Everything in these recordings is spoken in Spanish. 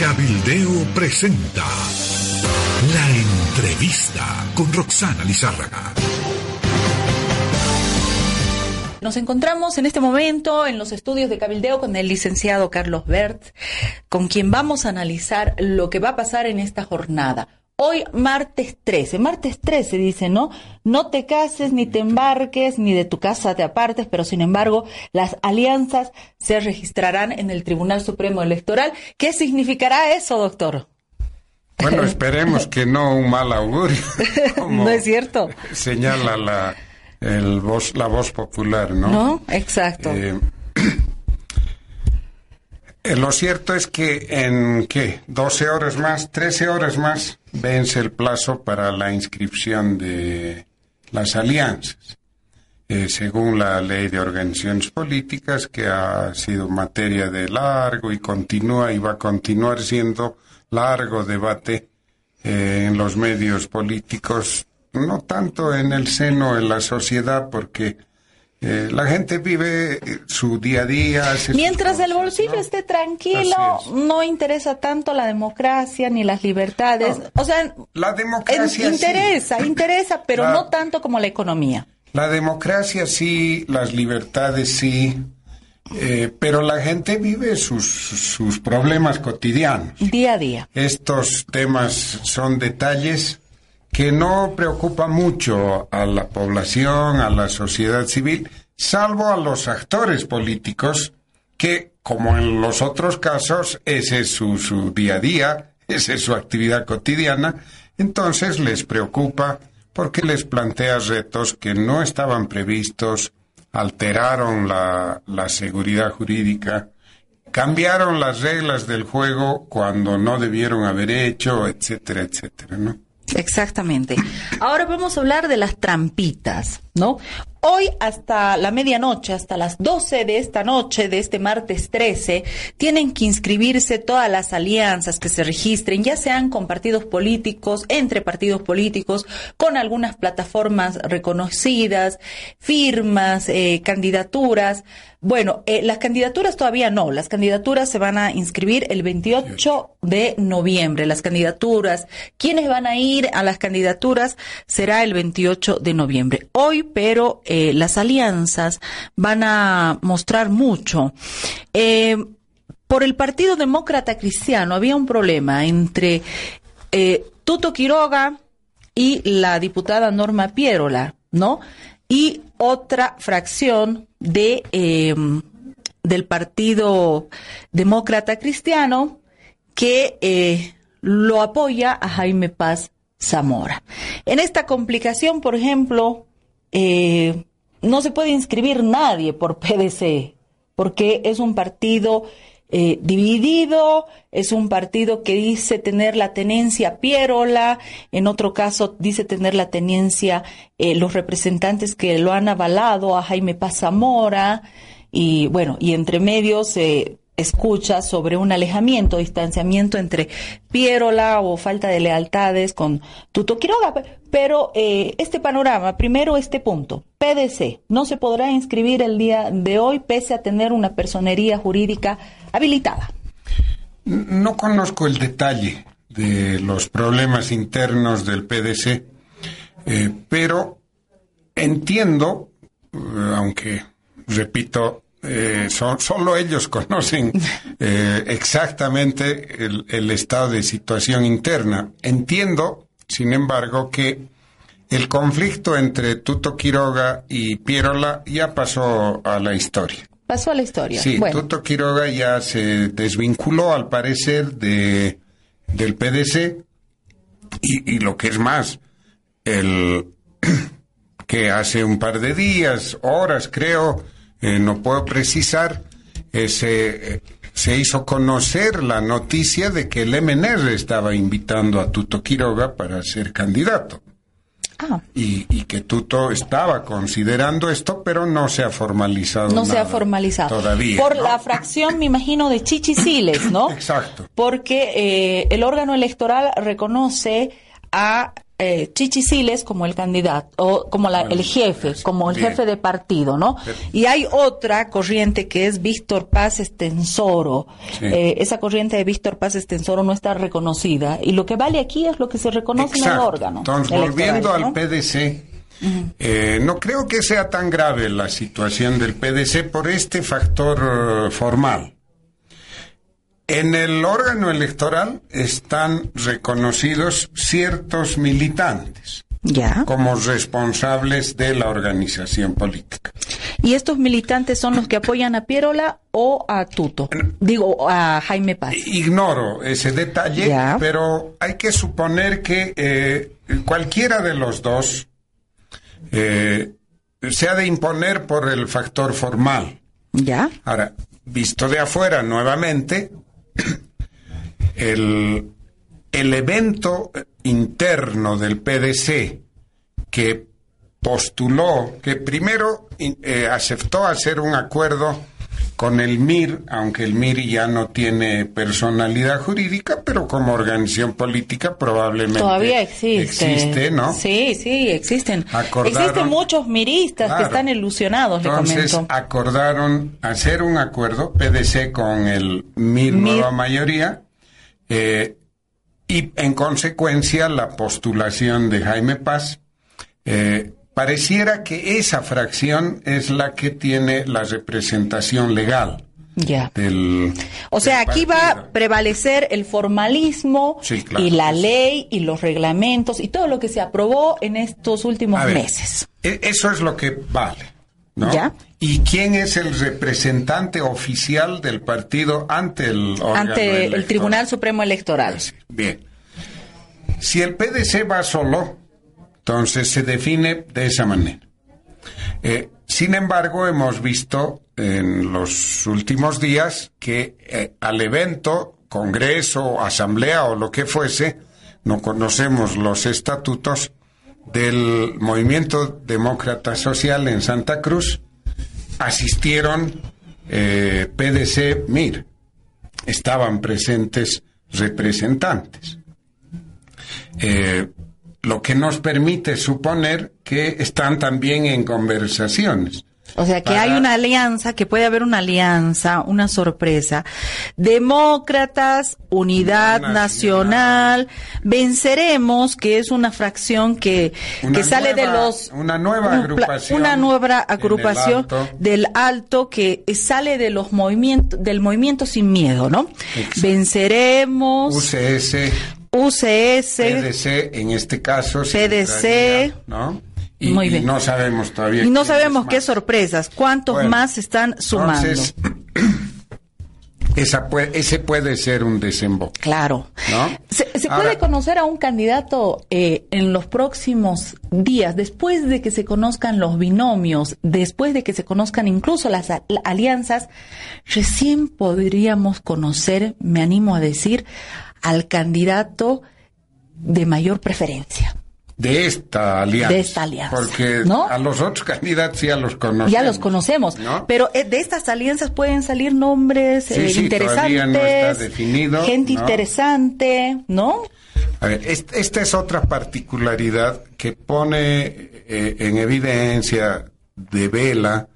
Cabildeo presenta la entrevista con Roxana Lizárraga. Nos encontramos en este momento en los estudios de Cabildeo con el licenciado Carlos Bert, con quien vamos a analizar lo que va a pasar en esta jornada. Hoy martes 13, martes 13 dice, ¿no? No te cases ni te embarques ni de tu casa te apartes, pero sin embargo las alianzas se registrarán en el Tribunal Supremo Electoral. ¿Qué significará eso, doctor? Bueno, esperemos que no un mal augurio. no es cierto. Señala la, el voz, la voz popular, ¿no? No, exacto. Eh, eh, lo cierto es que en, ¿qué? 12 horas más, 13 horas más, vence el plazo para la inscripción de las alianzas. Eh, según la ley de organizaciones políticas, que ha sido materia de largo y continúa y va a continuar siendo largo debate en los medios políticos no tanto en el seno de la sociedad, porque eh, la gente vive eh, su día a día. Mientras el bolsillo esté tranquilo, no interesa tanto la democracia ni las libertades. o sea, la democracia interesa, interesa, pero no tanto como la economía. La democracia sí, las libertades sí. Eh, pero la gente vive sus, sus problemas cotidianos. Día a día. Estos temas son detalles que no preocupa mucho a la población, a la sociedad civil, salvo a los actores políticos, que, como en los otros casos, ese es su, su día a día, esa es su actividad cotidiana, entonces les preocupa porque les plantea retos que no estaban previstos, alteraron la, la seguridad jurídica, cambiaron las reglas del juego cuando no debieron haber hecho, etcétera, etcétera, ¿no? Exactamente. Ahora vamos a hablar de las trampitas, ¿no? Hoy hasta la medianoche, hasta las 12 de esta noche, de este martes 13, tienen que inscribirse todas las alianzas que se registren, ya sean con partidos políticos, entre partidos políticos, con algunas plataformas reconocidas, firmas, eh, candidaturas. Bueno, eh, las candidaturas todavía no, las candidaturas se van a inscribir el 28 de noviembre. Las candidaturas, quienes van a ir a las candidaturas será el 28 de noviembre. Hoy, pero eh, las alianzas van a mostrar mucho. Eh, por el Partido Demócrata Cristiano había un problema entre eh, Tuto Quiroga y la diputada Norma Pierola, ¿no? Y otra fracción de del Partido Demócrata Cristiano que lo apoya a Jaime Paz Zamora. En esta complicación, por ejemplo, eh, no se puede inscribir nadie por PDC, porque es un partido eh, dividido, es un partido que dice tener la tenencia Pierola, en otro caso dice tener la tenencia eh, los representantes que lo han avalado a Jaime Pazamora, y bueno, y entre medios escucha sobre un alejamiento, distanciamiento entre Pierola o falta de lealtades con Tuto Quiroga. Pero eh, este panorama, primero este punto, PDC, no se podrá inscribir el día de hoy pese a tener una personería jurídica habilitada. No conozco el detalle de los problemas internos del PDC, eh, pero entiendo, eh, aunque repito, eh, solo ellos conocen eh, exactamente el, estado de situación interna. Entiendo, sin embargo, que el conflicto entre Tuto Quiroga y Pierola ya pasó a la historia. Pasó a la historia. Sí, Tuto Quiroga ya se desvinculó, al parecer, de, del PDC y, y lo que es más, el que hace un par de días, horas creo, eh, no puedo precisar, eh, se, hizo conocer la noticia de que el MNR estaba invitando a Tuto Quiroga para ser candidato. Ah. Y, que Tuto estaba considerando esto, pero no se ha formalizado. No se ha formalizado. Todavía. Por la fracción, me imagino, de Chichisiles, ¿no? Exacto. Porque eh, el órgano electoral reconoce a eh, Chichi Siles como el candidato, o como la, el jefe, como el bien. jefe de partido, ¿no? Y hay otra corriente que es Víctor Paz Estensoro. Sí. Eh, esa corriente de Víctor Paz Estensoro no está reconocida y lo que vale aquí es lo que se reconoce en el órgano. Entonces, volviendo ¿no? al PDC, eh, no creo que sea tan grave la situación del PDC por este factor eh, formal. En el órgano electoral están reconocidos ciertos militantes Ya. como responsables de la organización política. ¿Y estos militantes son los que apoyan a Pierola o a Tuto? Digo, a Jaime Paz. Ignoro ese detalle, Ya. pero hay que suponer que eh, cualquiera de los dos eh, se ha de imponer por el factor formal. ¿Ya? Ahora, visto de afuera nuevamente, el, el evento interno del PDC que postuló, que primero eh, aceptó hacer un acuerdo con el MIR, aunque el MIR ya no tiene personalidad jurídica, pero como organización política probablemente Todavía existe. existe, ¿no? Sí, sí, existen. Acordaron- Existen muchos miristas que están ilusionados, Entonces acordaron hacer un acuerdo, PDC con el MIR, MIR. nueva mayoría, eh, y en consecuencia la postulación de Jaime Paz. eh, pareciera que esa fracción es la que tiene la representación legal Ya. del. O sea, del aquí va a prevalecer el formalismo Sí, claro, y la sí. ley y los reglamentos y todo lo que se aprobó en estos últimos ver, meses. e- Eso es lo que vale. ¿no? Ya. ¿Y quién es el representante oficial del partido ante el Ante el? Tribunal Supremo Electoral. Bien. Si el PDC va solo, entonces se define de esa manera. Eh, sin embargo, hemos visto en los últimos días que eh, al evento, congreso, asamblea o lo que fuese, no conocemos los estatutos del Movimiento Demócrata Social en Santa Cruz, asistieron eh, PDC MIR. Estaban presentes representantes. Eh, lo que nos permite suponer que están también en conversaciones. O sea, que Para- hay una alianza, que puede haber una alianza, una sorpresa. Demócratas, Unidad Nacional, Venceremos, que es una fracción que, Una que sale de los... una nueva agrupación Una nueva agrupación Alto. del Alto que sale de los movimientos, del movimiento sin miedo, ¿no? Exacto. Venceremos, UCS, UCS, PDC, en este caso. PDC. ¿no? Y, Muy y bien. no sabemos todavía. y no sabemos qué sorpresas, cuántos Bueno, más están sumando. Entonces, esa puede- ese puede ser un desemboque. Claro. ¿No? ¿Se, se Ahora- puede conocer a un candidato eh, en los próximos días, después de que se conozcan los binomios, después de que se conozcan incluso las a- alianzas, recién podríamos conocer, me animo a decir, al candidato de mayor preferencia. De esta alianza. De esta alianza, Porque ¿no? a los otros candidatos ya los conocemos. Ya los conocemos, ¿no? pero eh, de estas alianzas pueden salir nombres Sí, eh, sí, interesantes, todavía no está definido, gente interesante, ¿no? A ver, est- esta es otra particularidad que pone eh, en evidencia de vela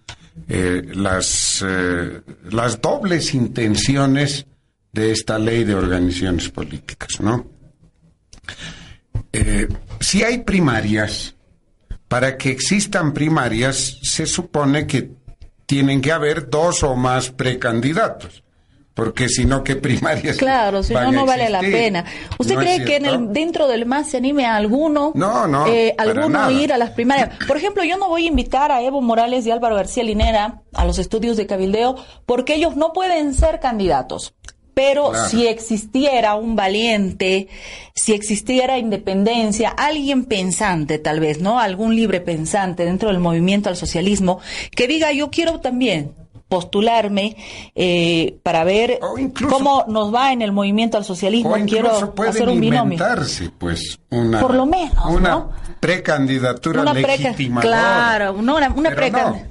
eh, las, las dobles intenciones de esta ley de organizaciones políticas, ¿no? Eh, si hay primarias, para que existan primarias, se supone que tienen que haber dos o más precandidatos. Porque si no, ¿qué primarias? Claro, si no, no vale la pena. ¿Usted ¿No es cree que en el, dentro del MAS se anime a alguno? No, no, eh, alguno ir a las primarias. Por ejemplo, yo no voy a invitar a Evo Morales y Álvaro García Linera a los estudios de cabildeo porque ellos no pueden ser candidatos. Pero Claro. si existiera un valiente, si existiera independencia, alguien pensante tal vez, ¿no? Algún libre pensante dentro del movimiento al socialismo que diga yo quiero también postularme eh, para ver incluso- cómo nos va en el movimiento al socialismo. O Quiero pueden hacer un binomio. pues, una... Por lo menos, Una ¿no? precandidatura Una legitimadora. claro, una- una Pero no,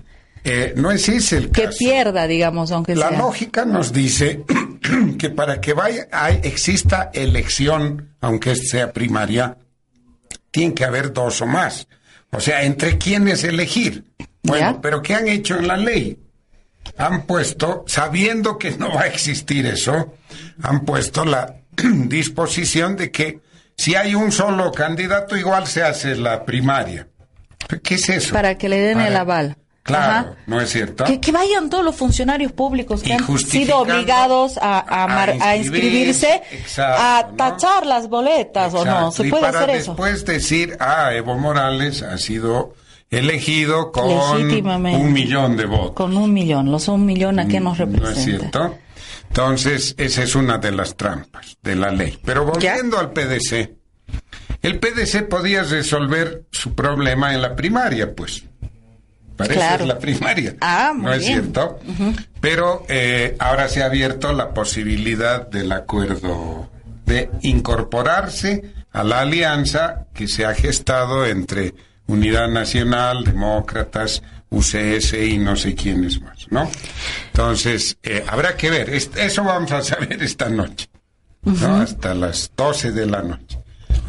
eh, no es ese el Que caso. pierda, digamos, aunque La sea. lógica nos dice que para que vaya, hay, exista elección, aunque sea primaria, tiene que haber dos o más. O sea, entre quiénes elegir. Bueno, ¿Ya? pero ¿qué han hecho en la ley? Han puesto, sabiendo que no va a existir eso, han puesto la disposición de que si hay un solo candidato, igual se hace la primaria. ¿Qué es eso? Para que le den el aval. Claro, Ajá. ¿no es cierto? Que, que vayan todos los funcionarios públicos que han sido obligados a, a, a mar- a inscribirse, exacto, a ¿no? tachar las boletas o no. ¿Se y puede para hacer eso? después decir, ah, Evo Morales ha sido elegido con un millón de votos. Con un millón. Los un millón, ¿a qué nos ¿No es representa? cierto? Entonces, esa es una de las trampas de la ley. Pero volviendo al PDC, el PDC podía resolver su problema en la primaria, pues. Para eso Claro. es la primaria. Ah, muy ¿No es bien. cierto? Pero eh, ahora se ha abierto la posibilidad del acuerdo de incorporarse a la alianza que se ha gestado entre Unidad Nacional, Demócratas, UCS y no sé quiénes más, ¿no? Entonces, eh, habrá que ver. Es- Eso vamos a saber esta noche, ¿no? Hasta las 12 de la noche.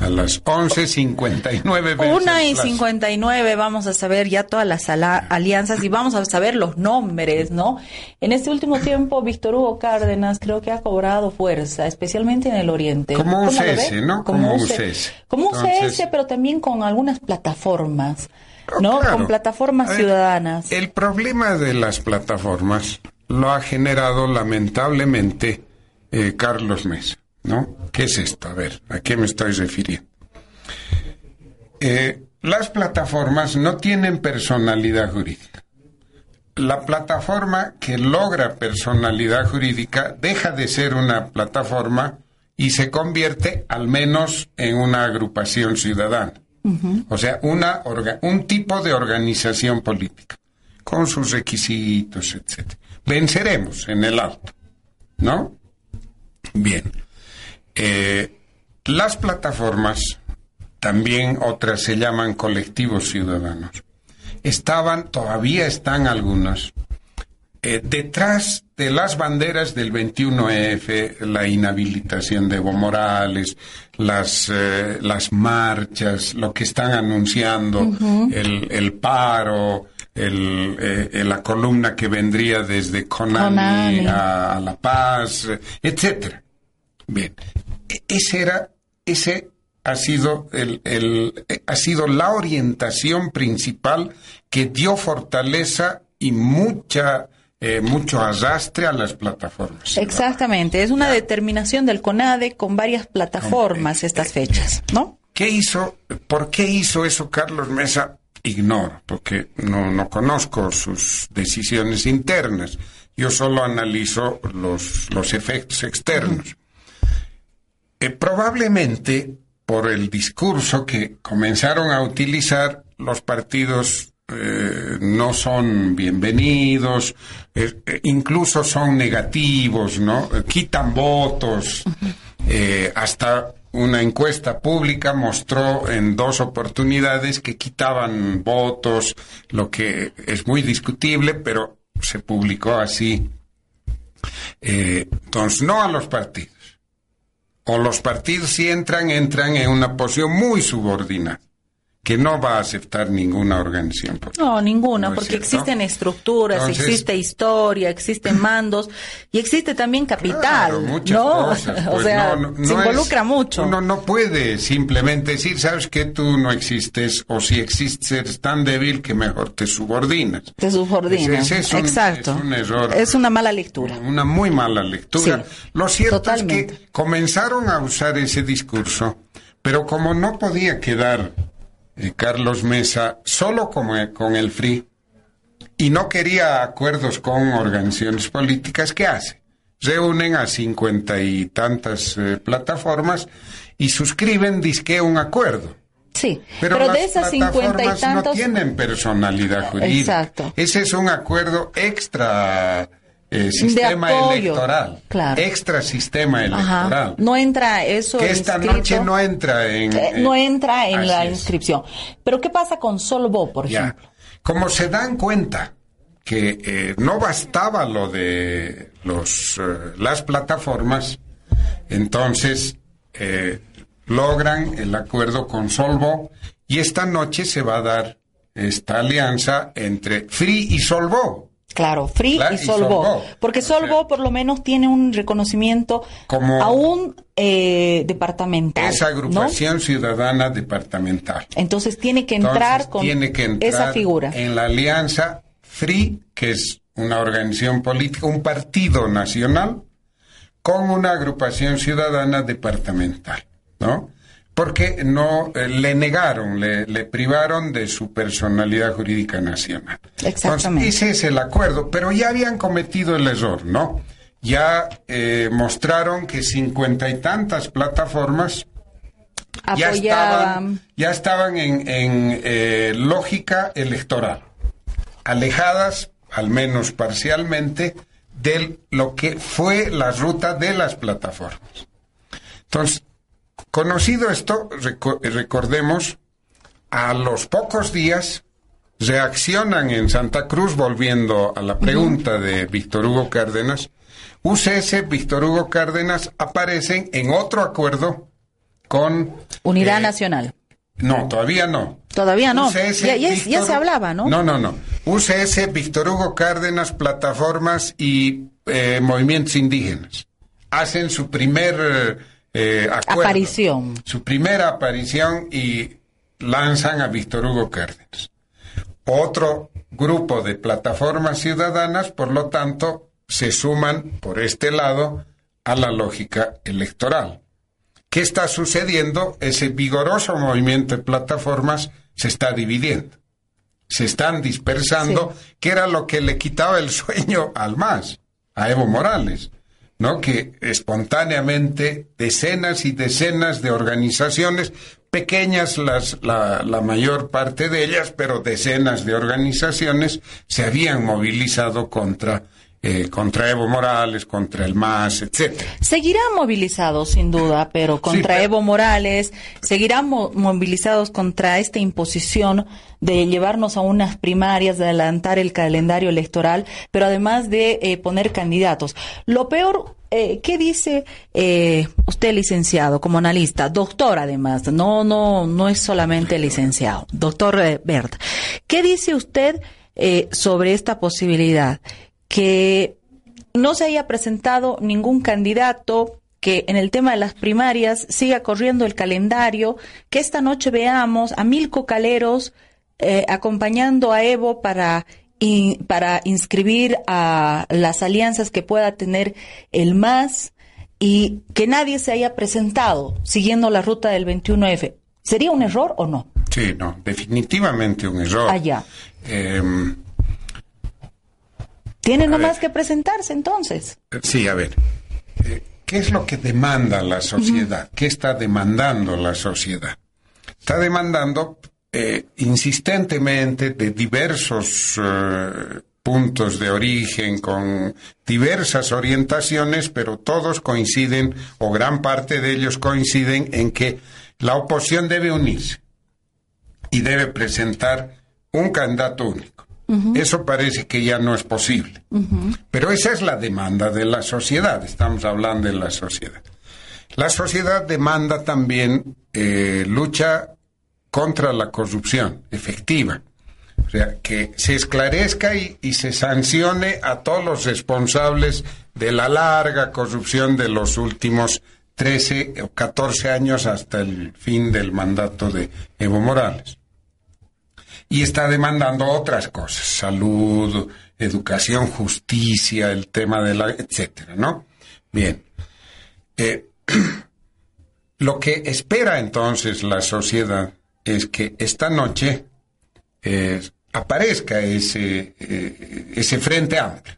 A las 11.59 veces Una y las- 59 vamos a saber ya todas las alianzas y vamos a saber los nombres, ¿no? En este último tiempo, Víctor Hugo Cárdenas creo que ha cobrado fuerza, especialmente en el Oriente. Como ¿Cómo lo UCS, ve? ¿no? Como UCS. Como UCS, Entonces- pero también con algunas plataformas, Oh, ¿no? claro. Con plataformas ver, ciudadanas. El problema de las plataformas lo ha generado lamentablemente eh, Carlos Mesa, ¿no? ¿Qué es esto? A ver, ¿a qué me estoy refiriendo? Eh, las plataformas no tienen personalidad jurídica. La plataforma que logra personalidad jurídica deja de ser una plataforma y se convierte al menos en una agrupación ciudadana. O sea, una orga- un tipo de organización política, con sus requisitos, etc. Venceremos en el alto, ¿no? Bien. Eh, las plataformas, también otras se llaman colectivos ciudadanos, estaban, todavía están algunas, eh, detrás de las banderas del 21F, la inhabilitación de Evo Morales, las, eh, las marchas, lo que están anunciando, el, el paro, el, eh, la columna que vendría desde Conani, Conani. A, a La Paz, etcétera. Bien, E- ese era, ese ha sido el, el- eh, ha sido la orientación principal que dio fortaleza y mucha eh, mucho arrastre a las plataformas. Exactamente, es una determinación del CONADE con varias plataformas estas fechas, ¿no? ¿Qué hizo? ¿Por qué hizo eso Carlos Mesa? Ignoro, porque no, no conozco sus decisiones internas. Yo solo analizo los, los efectos externos. Eh, probablemente por el discurso que comenzaron a utilizar los partidos eh, no son bienvenidos, eh, incluso son negativos, ¿no? Quitan votos. Eh, hasta una encuesta pública mostró en dos oportunidades que quitaban votos, lo que es muy discutible, pero se publicó así. Entonces, no a los partidos. O los partidos si entran, entran en una posición muy subordinada, que no va a aceptar ninguna organización. política. No, ninguna, ¿No es porque existen estructuras, Entonces- existe historia, existen mandos y existe también capital, Claro, muchas ¿no? cosas, o pues, sea, no, no, se es- involucra mucho. Uno no puede simplemente decir, sabes que tú no existes, o si existes eres tan débil que mejor te subordinas. Te subordina. Ese- ese es un- Exacto. es un error. Es una mala lectura. Una muy mala lectura. Sí, Lo cierto totalmente. es que comenzaron a usar ese discurso, pero como no podía quedar Carlos Mesa solo como, con el FRI y no quería acuerdos con organizaciones políticas, ¿qué hace? Reúnen a cincuenta y tantas eh, plataformas y suscriben disque un acuerdo. Sí, Pero, pero, las de esas cincuenta y tantos... no tienen personalidad jurídica. Exacto. Ese es un acuerdo extra eh, sistema apoyo, electoral. claro. Extra sistema Ajá. electoral. No entra eso que esta inscrito, noche no entra en... eh, eh, no entra en la es. inscripción. Pero ¿qué pasa con Solvo, por Ya. ejemplo? Como se dan cuenta que eh, no bastaba lo de los, eh, las plataformas, entonces eh, logran el acuerdo con Solvo y esta noche se va a dar esta alianza entre Free y Solvo. Claro, Free y Solvo. Porque Solvo por lo menos tiene un reconocimiento como aún eh, departamental. Esa agrupación ciudadana departamental. Entonces tiene que entrar con esa figura. En la alianza Free, que es una organización política, un partido nacional, con una agrupación ciudadana departamental, ¿no? Porque no eh, le negaron, le, privaron de su personalidad jurídica nacional. Exactamente. ese es el acuerdo, pero ya habían cometido el error, ¿no? Ya eh, mostraron que cincuenta y tantas plataformas ya estaban, ya estaban en, en eh, lógica electoral, alejadas al menos parcialmente, de lo que fue la ruta de las plataformas. Entonces, conocido esto, recordemos, a los pocos días reaccionan en Santa Cruz, volviendo a la pregunta de Víctor Hugo Cárdenas, UCS, Víctor Hugo Cárdenas aparecen en otro acuerdo con... Unidad eh, Nacional. No, todavía no. Todavía no. ya, se hablaba, ¿no? No, no, no. UCS, Víctor Hugo Cárdenas, plataformas y eh, movimientos indígenas. Hacen su primer eh, Aparición. Su primera aparición y lanzan a Víctor Hugo Cárdenas. Otro grupo de plataformas ciudadanas, por lo tanto, se suman por este lado a la lógica electoral. ¿Qué está sucediendo? Ese vigoroso movimiento de plataformas se está dividiendo. Se están dispersando, que era lo que le quitaba el sueño al MAS, a Evo Morales, Que espontáneamente decenas y decenas de organizaciones, pequeñas las, la, la mayor parte de ellas, pero decenas de organizaciones se habían movilizado contra eh, contra Evo Morales, contra el MAS, etcétera. Seguirán movilizados, sin duda, pero contra Evo Morales, seguirán movilizados contra esta imposición de llevarnos a unas primarias, de adelantar el calendario electoral, pero además de eh, poner candidatos. Lo peor eh, ¿qué dice eh, usted, licenciado, como analista, doctor además, no, no, no es solamente licenciado, doctor eh, Bert, ¿qué dice usted sobre esta posibilidad? Que no se haya presentado ningún candidato, que en el tema de las primarias siga corriendo el calendario, que esta noche veamos a Milko Caleros eh, acompañando a Evo para, para inscribir a las alianzas que pueda tener el MAS y que nadie se haya presentado siguiendo la ruta del 21F. ¿Sería un error o no? Sí, no, definitivamente un error. Allá. Em, tiene nomás que presentarse entonces. Sí, a ver. Eh, ¿Qué es lo que demanda la sociedad? ¿Qué está demandando la sociedad? Está demandando eh, insistentemente de diversos eh, puntos de origen, con diversas orientaciones, pero todos coinciden, o gran parte de ellos coinciden, en que la oposición debe unirse y debe presentar un candidato único. Eso parece que ya no es posible. Pero esa es la demanda de la sociedad, estamos hablando de la sociedad. La sociedad demanda también eh, lucha contra la corrupción efectiva. O sea, que se esclarezca y, y, se sancione a todos los responsables de la larga corrupción de los últimos 13 o 14 años hasta el fin del mandato de Evo Morales y está demandando otras cosas, salud, educación, justicia, el tema de la, etcétera, ¿no? Bien. Eh, lo que espera entonces la sociedad es que esta noche eh, aparezca ese, eh, ese frente amplio.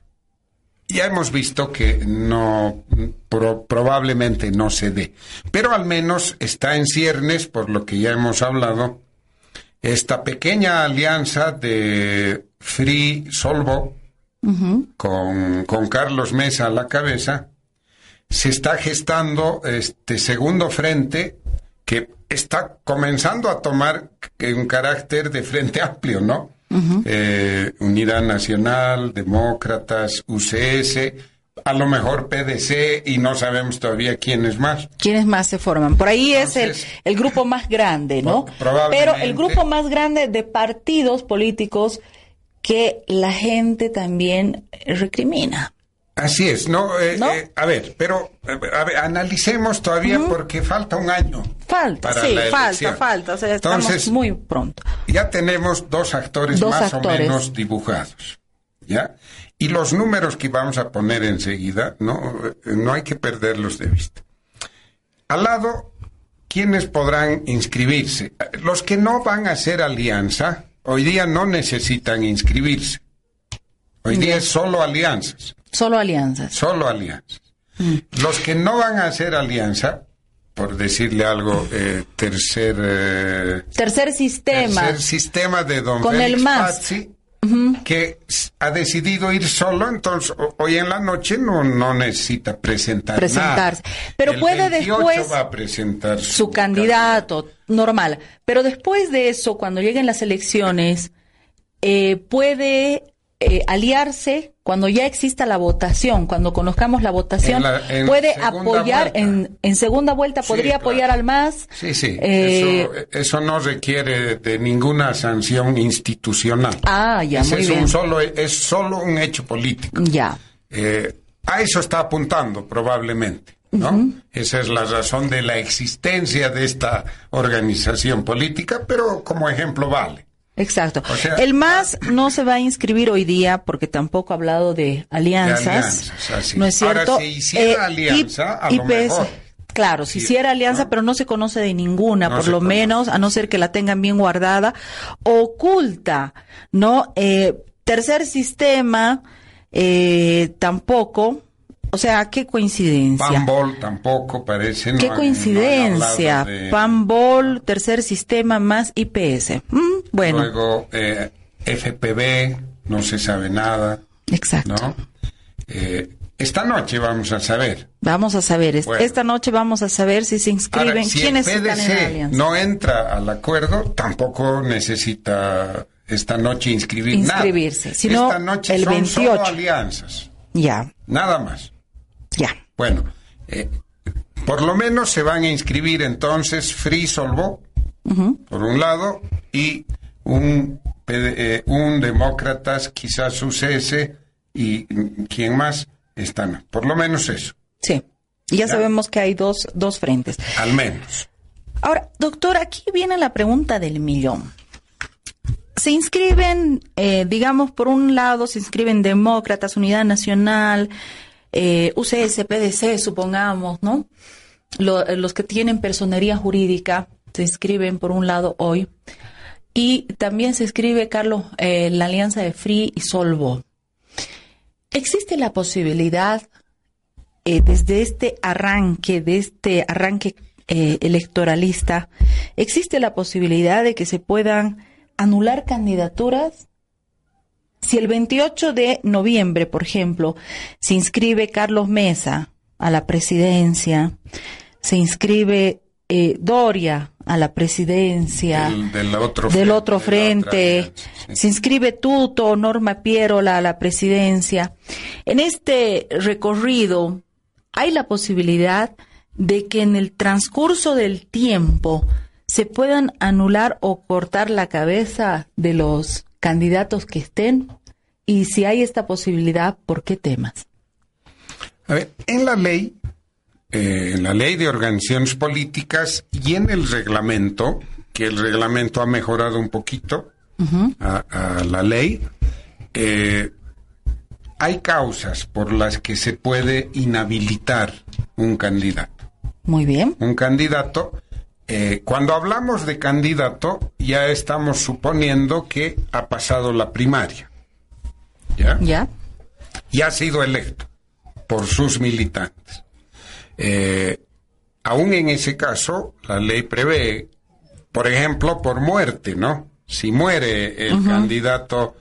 Ya hemos visto que no, probablemente no se dé, pero al menos está en ciernes, por lo que ya hemos hablado, esta pequeña alianza de Free Solvo con, Carlos Mesa a la cabeza, se está gestando este segundo frente que está comenzando a tomar un carácter de frente amplio, ¿no? Eh, Unidad Nacional, Demócratas, UCS, a lo mejor PDC y no sabemos todavía quiénes más. ¿Quiénes más se forman? Por ahí es el, el grupo más grande, ¿no? Pero el grupo más grande de partidos políticos que la gente también recrimina. Así es, no, eh, eh, a ver, pero a ver, analicemos todavía porque falta un año. Falta, sí, falta, falta, o sea, estamos muy pronto. Ya tenemos dos actores más o menos dibujados, ¿ya? Y los números que vamos a poner enseguida, no, no hay que perderlos de vista. Al lado, ¿quiénes podrán inscribirse? Los que no van a hacer alianza, hoy día no necesitan inscribirse. Hoy día es solo alianzas. Solo alianzas. Solo alianzas. Mm. Los que no van a hacer alianza, por decirle algo, eh, tercer... Eh, tercer sistema. Tercer sistema de don Con el más. Que ha decidido ir solo, entonces hoy en la noche no, no necesita presentar presentarse. Pero puede después va a presentar su, candidato, normal. Pero después de eso, cuando lleguen las elecciones, eh, puede eh, aliarse cuando ya exista la votación, cuando conozcamos la votación, puede apoyar en, en, segunda vuelta, podría apoyar al MAS. Sí, sí, eh, eso, no requiere de ninguna sanción institucional. Ah, ya, muy es bien. Un solo, es solo un hecho político. Ya. Eh, a eso está apuntando probablemente. ¿no? Esa es la razón de la existencia de esta organización política, pero como ejemplo vale. Exacto. el MAS no se va a inscribir hoy día porque tampoco ha hablado de alianzas. ¿No es cierto? Ahora, si hiciera eh, alianza, a lo mejor. Claro, si hiciera alianza, pero no se conoce de ninguna, por lo menos, a no ser que la tengan bien guardada, oculta, ¿no? Eh, tercer sistema, eh, tampoco, o sea, qué coincidencia. Panbol tampoco parece. Qué coincidencia. Panbol, tercer sistema más IPS. Mm, bueno. Luego eh, FPB, no se sabe nada. Exacto. ¿no? Eh, esta noche vamos a saber. Vamos a saber. Esta noche vamos a saber si se inscriben. si ¿Quiénes el están en la alianza? No entra al acuerdo, tampoco necesita esta noche inscribir inscribirse. Sino esta noche el son 28. Solo alianzas. Ya. Nada más. Ya. Bueno, eh, por lo menos se van a inscribir entonces Free Solvo, por un lado, y un, eh, un Demócratas, quizás UCS, y quién más están. Por lo menos eso. Sí. Y ya, sabemos que hay dos, dos frentes. Al menos. Ahora, doctor, aquí viene la pregunta del millón. Se inscriben, eh, digamos, por un lado, se inscriben demócratas, Unidad Nacional, eh, UCS, PDC, supongamos, ¿no? los que tienen personería jurídica se inscriben por un lado hoy. Y también se escribe, Carlos, eh, la alianza de Free y Solvo. ¿Existe la posibilidad, eh, desde este arranque, de este arranque eh, electoralista, existe la posibilidad de que se puedan anular candidaturas si el 28 de noviembre, por ejemplo, se inscribe Carlos Mesa a la presidencia, se inscribe eh, Doria a la presidencia del, otro del otro frente, se inscribe Tuto, Norma Pierola a la presidencia. En este recorrido hay la posibilidad de que en el transcurso del tiempo se puedan anular o cortar la cabeza de los candidatos que estén? Y si hay esta posibilidad, ¿por qué temas? A ver, en la ley, eh, en la ley de organizaciones políticas y en el reglamento, que el reglamento ha mejorado un poquito a, la ley, eh, hay causas por las que se puede inhabilitar un candidato. Muy bien. Un candidato eh, cuando hablamos de candidato, ya estamos suponiendo que ha pasado la primaria. ¿Ya? Ya. Y ha sido electo por sus militantes. Eh, aún en ese caso, la ley prevé, por ejemplo, por muerte, ¿no? Si muere el candidato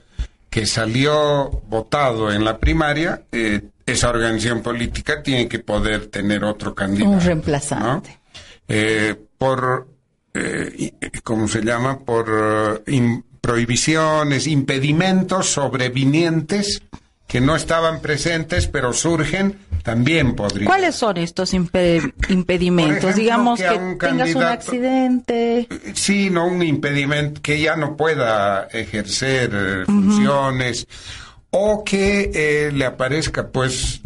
que salió votado en la primaria, eh, esa organización política tiene que poder tener otro candidato. Un reemplazante. Eh, por, eh, ¿cómo se llama? Por eh, prohibiciones, impedimentos sobrevinientes que no estaban presentes, pero surgen, también podrían. ¿Cuáles son estos impe- impedimentos? Ejemplo, Digamos que que, a un tengas un accidente. Sí, no un impedimento, que ya no pueda ejercer eh, funciones o que eh, le aparezca pues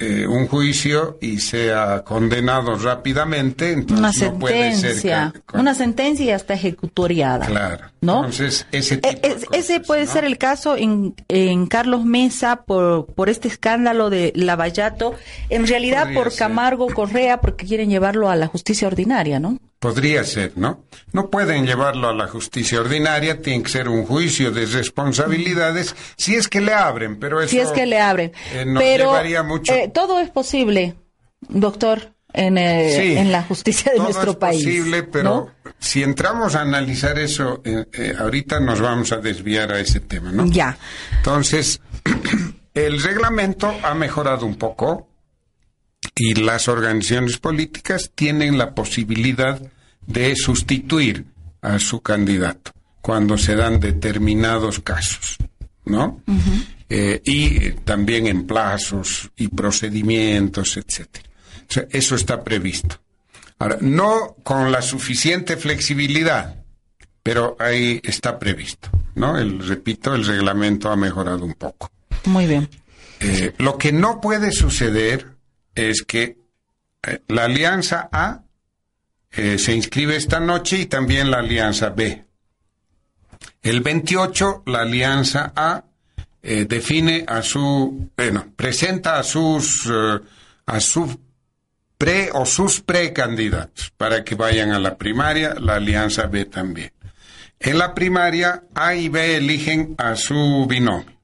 eh, un juicio y sea condenado rápidamente, entonces Una no puede ser sentencia. con- Una sentencia y hasta ejecutoriada. Claro. ¿No? Entonces, ese Eh, tipo de ese puede ¿no? ser el caso en, en Carlos Mesa por, por este escándalo de Lavallato, en realidad Podría por ser. Camargo Correa porque quieren llevarlo a la justicia ordinaria, ¿no? Podría ser, ¿no? No pueden llevarlo a la justicia ordinaria, tiene que ser un juicio de responsabilidades, si es que le abren, pero eso... si es que le abren. eh, nos Pero llevaría mucho... eh, todo es posible, doctor, en, eh, Sí, en la justicia de todo nuestro es país. posible, pero ¿no? si entramos a analizar eso, ahorita nos vamos a desviar a ese tema, ¿no? Ya. Entonces, el reglamento ha mejorado un poco y las organizaciones políticas tienen la posibilidad de sustituir a su candidato cuando se dan determinados casos, ¿no? Eh, y también en plazos y procedimientos, etcétera. O sea, eso está previsto. Ahora, no con la suficiente flexibilidad, pero ahí está previsto, ¿no? El, repito, el reglamento ha mejorado un poco. Muy bien. Eh, lo que no puede suceder es que eh, la Alianza A eh, se inscribe esta noche y también la Alianza B. El 28, la Alianza A eh, define a su, bueno, presenta a sus, a su pre o sus precandidatos para que vayan a la primaria, la Alianza B también. En la primaria, A y B eligen a su binomio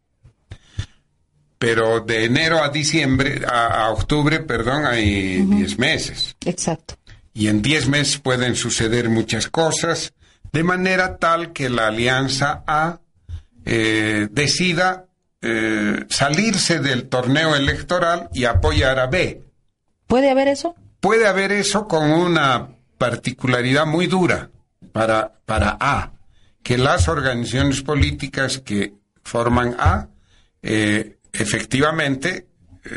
pero de enero a diciembre, a, a octubre, perdón, hay 10 meses. Exacto. Y en 10 meses pueden suceder muchas cosas, de manera tal que la Alianza A eh, decida eh, salirse del torneo electoral y apoyar a B. ¿Puede haber eso? Puede haber eso con una particularidad muy dura para, para A, que las organizaciones políticas que forman A, eh, efectivamente,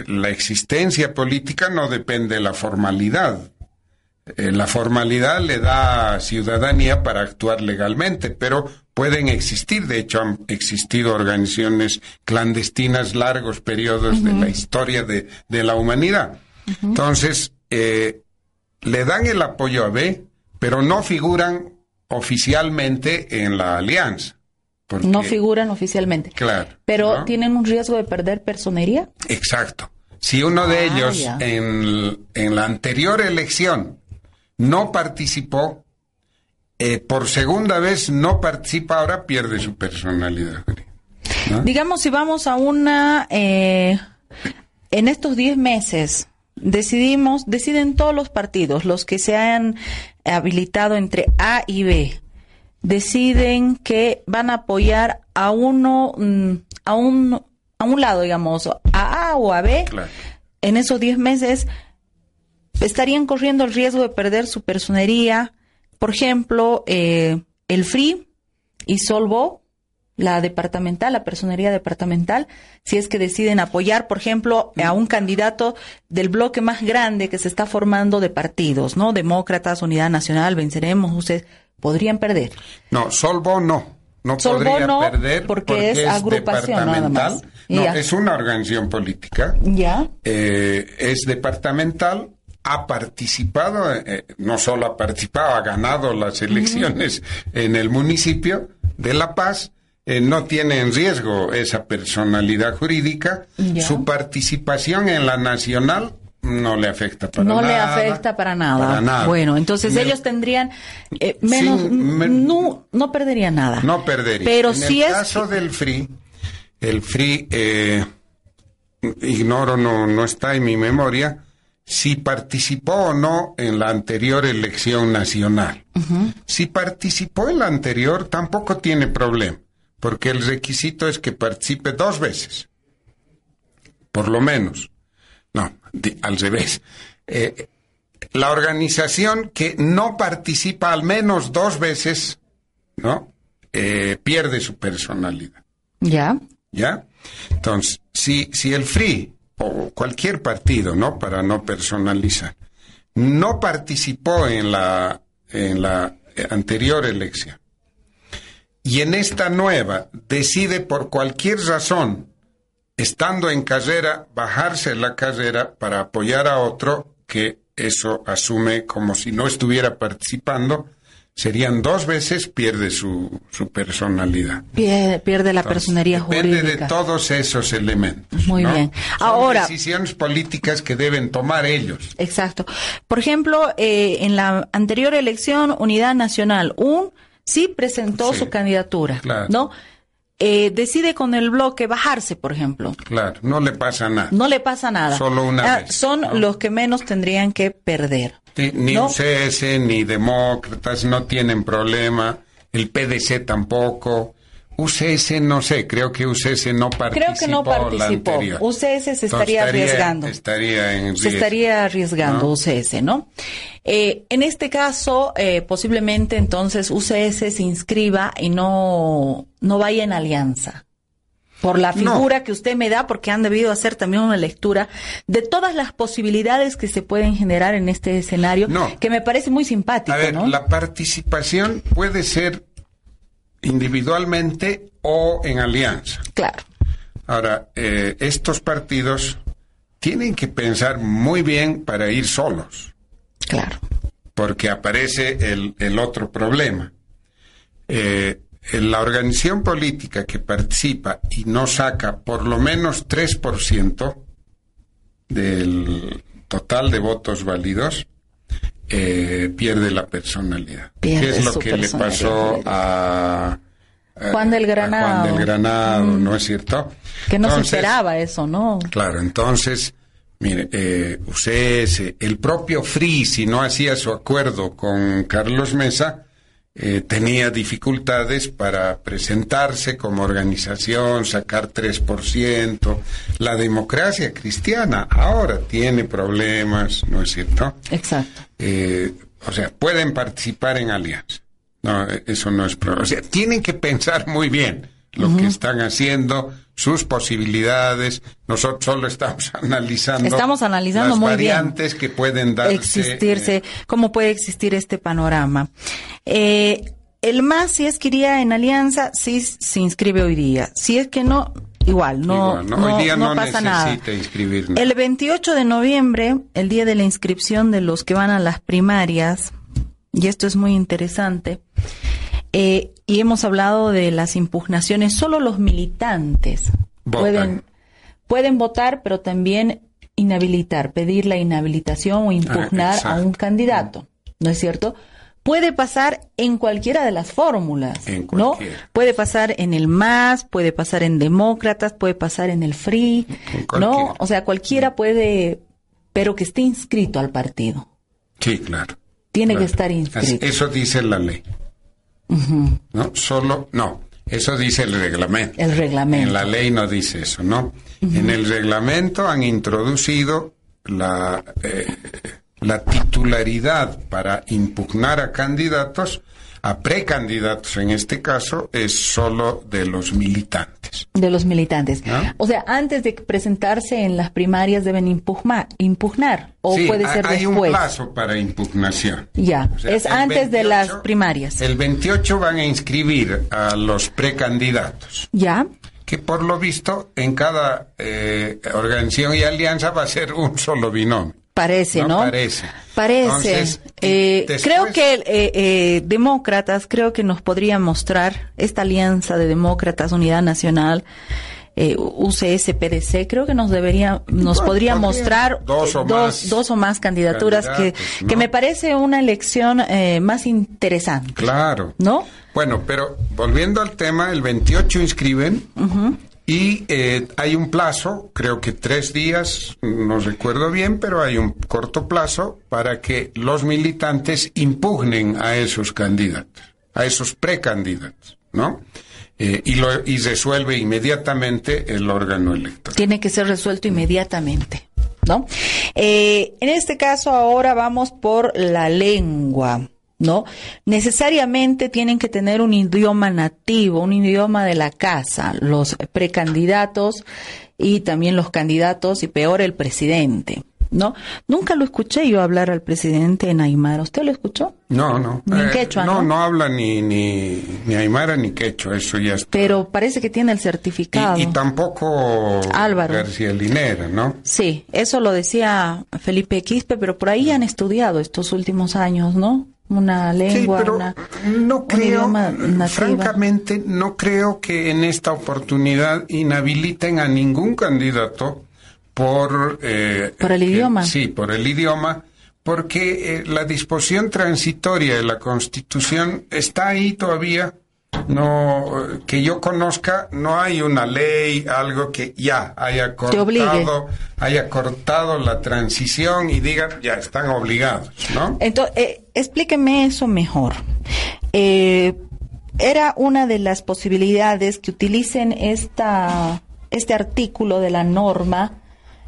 la existencia política no depende de la formalidad. Eh, la formalidad le da ciudadanía para actuar legalmente, pero pueden existir, de hecho han existido organizaciones clandestinas largos periodos de la historia de, de la humanidad. Entonces, eh, le dan el apoyo a B, pero no figuran oficialmente en la alianza. Porque- No figuran oficialmente. Claro. Pero ¿no? tienen un riesgo de perder personería. Exacto. Si uno de Ah, ellos en, en la anterior elección no participó, eh, por segunda vez no participa, ahora pierde su personalidad. ¿no? Digamos, si vamos a una, eh, en estos 10 meses, decidimos, deciden todos los partidos, los que se han habilitado entre A y B, deciden que van a apoyar a uno, mm, a un, a un lado, digamos, a A o a B, Claro. en esos 10 meses estarían corriendo el riesgo de perder su personería. Por ejemplo, eh, el FRI y Solvo, la departamental, la personería departamental, si es que deciden apoyar, por ejemplo, a un candidato del bloque más grande que se está formando de partidos, ¿no? Demócratas, Unidad Nacional, Venceremos, ustedes podrían perder. No, Solvo no. No Solvo podría no, perder porque es agrupación, nada departamental. más. No, Ya. es una organización política. ¿Ya? eh, es departamental, ha participado, eh, no solo ha participado, ha ganado las elecciones en el municipio de La Paz, eh, no tiene en riesgo esa personalidad jurídica, Ya. su participación en la nacional no le afecta para no nada. le afecta para nada. Para nada. Bueno, entonces Me- ellos tendrían eh, menos, me- no, no perderían nada. No perdería. Pero en si el es caso del FRI, el FRI, eh, ignoro, no, no está en mi memoria, si participó o no en la anterior elección nacional. Si participó en la anterior, tampoco tiene problema, porque el requisito es que participe dos veces, por lo menos. Al revés. Eh, la organización que no participa al menos dos veces, ¿no? Eh, pierde su personalidad. ya. ¿Ya? Entonces, si, si el FRI o cualquier partido, ¿no? Para no personalizar, no participó en la, en la anterior elección y en esta nueva decide por cualquier razón, estando en carrera, bajarse la carrera para apoyar a otro que eso asume como si no estuviera participando, serían dos veces, pierde su, su personalidad. Pierde, pierde la personería jurídica. Depende de todos esos elementos. Muy bien. Son Ahora. decisiones políticas que deben tomar ellos. Exacto. Por ejemplo, eh, en la anterior elección, Unidad Nacional, un sí presentó Sí, su candidatura, claro. ¿no? Eh, decide con el bloque bajarse, por ejemplo. Claro, no le pasa nada. No le pasa nada. Solo una Ah, vez, Son ¿no? los que menos tendrían que perder. Ni, ni ¿no? UCS ni demócratas no tienen problema, el PDC tampoco. UCS no sé, creo que UCS no participó. Creo que no participó. UCS se Entonces, estaría arriesgando. Estaría en se estaría arriesgando ¿no? UCS, ¿no? Eh, en este caso, eh, posiblemente entonces UCS se inscriba y no, no vaya en alianza. Por la No. figura que usted me da, porque han debido hacer también una lectura de todas las posibilidades que se pueden generar en este escenario, No. que me parece muy simpático, A ver, ¿no? la participación puede ser individualmente o en alianza. Claro. Ahora, eh, estos partidos tienen que pensar muy bien para ir solos. Claro. porque aparece el, el otro problema. Eh, en la organización política que participa y no saca por lo menos 3% del total de votos válidos, eh, pierde la personalidad. Pierde ¿Qué es lo que le pasó a, a- Juan del Granado. Juan del Granado, ¿no es cierto? Que no Entonces, se esperaba eso, ¿no? Claro, entonces, mire, eh, UCS, el propio FRI, si no hacía su acuerdo con Carlos Mesa, eh, tenía dificultades para presentarse como organización, sacar 3%. La democracia cristiana ahora tiene problemas, ¿no es cierto? Exacto. Eh, o sea, pueden participar en alianza. No, eh, eso no es problema. O sea, tienen que pensar muy bien lo que están haciendo, sus posibilidades. Nosotros solo estamos analizando. Estamos analizando las muy bien. variantes que pueden darse. existirse, eh, cómo puede existir este panorama. Eh, el MAS, si es que iría en alianza, sí se inscribe hoy día. Si es que no, igual, no, igual, ¿no? no, Hoy día no, pasa nada. El 28 de noviembre, el día de la inscripción de los que van a las primarias, y esto es muy interesante, eh, y hemos hablado de las impugnaciones, solo los militantes Votan. pueden, pueden votar, pero también inhabilitar, pedir la inhabilitación o impugnar a Ah, exacto. un candidato, ¿no es cierto? Puede pasar en cualquiera de las fórmulas, ¿no? Puede pasar en el MAS, puede pasar en Demócratas, puede pasar en el FRI, En ¿no? O sea, cualquiera puede, pero que esté inscrito al partido. Sí, claro. Tiene Claro. que estar inscrito. Eso dice la ley. No, solo, no. Eso dice el reglamento. El reglamento. En la ley no dice eso, ¿no? En el reglamento han introducido la, eh, la titularidad para impugnar a candidatos, a precandidatos en este caso, es solo de los militantes. De los militantes. ¿No? O sea, antes de presentarse en las primarias deben impugnar, impugnar o Sí, puede ser hay después. un plazo para impugnación. Ya, O sea, es antes de 28 las primarias. El 28 van a inscribir a los precandidatos. Ya, que por lo visto en cada eh, organización y alianza va a ser un solo binomio. Parece, ¿no? Parece. Parece. Entonces, Eh, después- Creo que eh, eh, demócratas, creo que nos podría mostrar esta alianza de demócratas, Unidad Nacional, eh, UCS, PDC, creo que nos debería, nos Bueno, podría mostrar Dos o más dos o más candidaturas que, que me parece una elección eh, más interesante, Claro. ¿no? Bueno, pero volviendo al tema, el 28 inscriben y eh, hay un plazo, creo que tres días, no recuerdo bien, pero hay un corto plazo para que los militantes impugnen a esos candidatos, a esos precandidatos, ¿no? Eh, y, lo, y resuelve inmediatamente el órgano electoral. tiene que ser resuelto inmediatamente, ¿no? Eh, en este caso ahora vamos por la lengua, ¿no? Necesariamente tienen que tener un idioma nativo, un idioma de la casa, los precandidatos y también los candidatos y peor el presidente. ¿no? Nunca lo escuché yo hablar al presidente en Aymara. ¿Usted lo escuchó? No, no. Ni en Eh, quechua, no, ¿no? no habla ni, ni, ni aymara ni quechua, eso ya está. Pero parece que tiene el certificado. y, y tampoco Álvaro. García Linera, ¿no? Sí, eso lo decía Felipe Quispe, pero por ahí han estudiado estos últimos años, ¿no? Una lengua, sí, pero una, no un creo, idioma francamente, no creo que en esta oportunidad inhabiliten a ningún candidato por... eh, Por el idioma. Sí, por el idioma, porque eh, la disposición transitoria de la Constitución está ahí todavía. No, que yo conozca, no hay una ley, algo que ya haya cortado, haya cortado la transición y diga, ya están obligados, ¿no? Entonces, eh, explíqueme eso mejor. Eh, era una de las posibilidades que utilicen esta, este artículo de la norma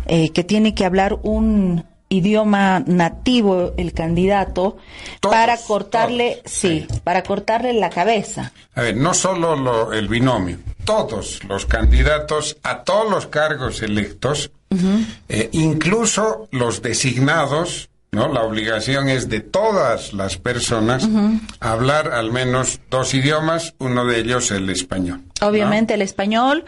eh, que tiene que hablar un idioma nativo el candidato Todos, para cortarle, todos, sí, sí. para cortarle la cabeza. A ver, no solo lo- el binomio, todos los candidatos a todos los cargos electos, eh, incluso los designados, ¿no? La obligación es de todas las personas hablar al menos dos idiomas, uno de ellos el español. ¿no? Obviamente el español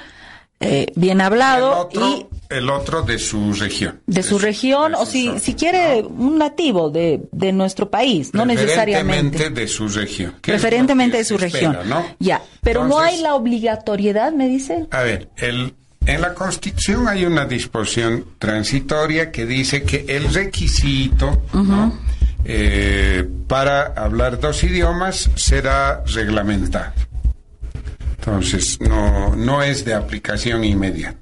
eh, bien hablado otro, y el otro de su región. de su región de o si, zona, si quiere un nativo de, de nuestro país, no necesariamente. Preferentemente de su región. Preferentemente de su región. espera, ¿no? Ya, pero no hay la obligatoriedad, me dice. A ver, el, en la Constitución hay una disposición transitoria que dice que el requisito ¿no? Eh, para hablar dos idiomas será reglamentado. Entonces, no, no es de aplicación inmediata.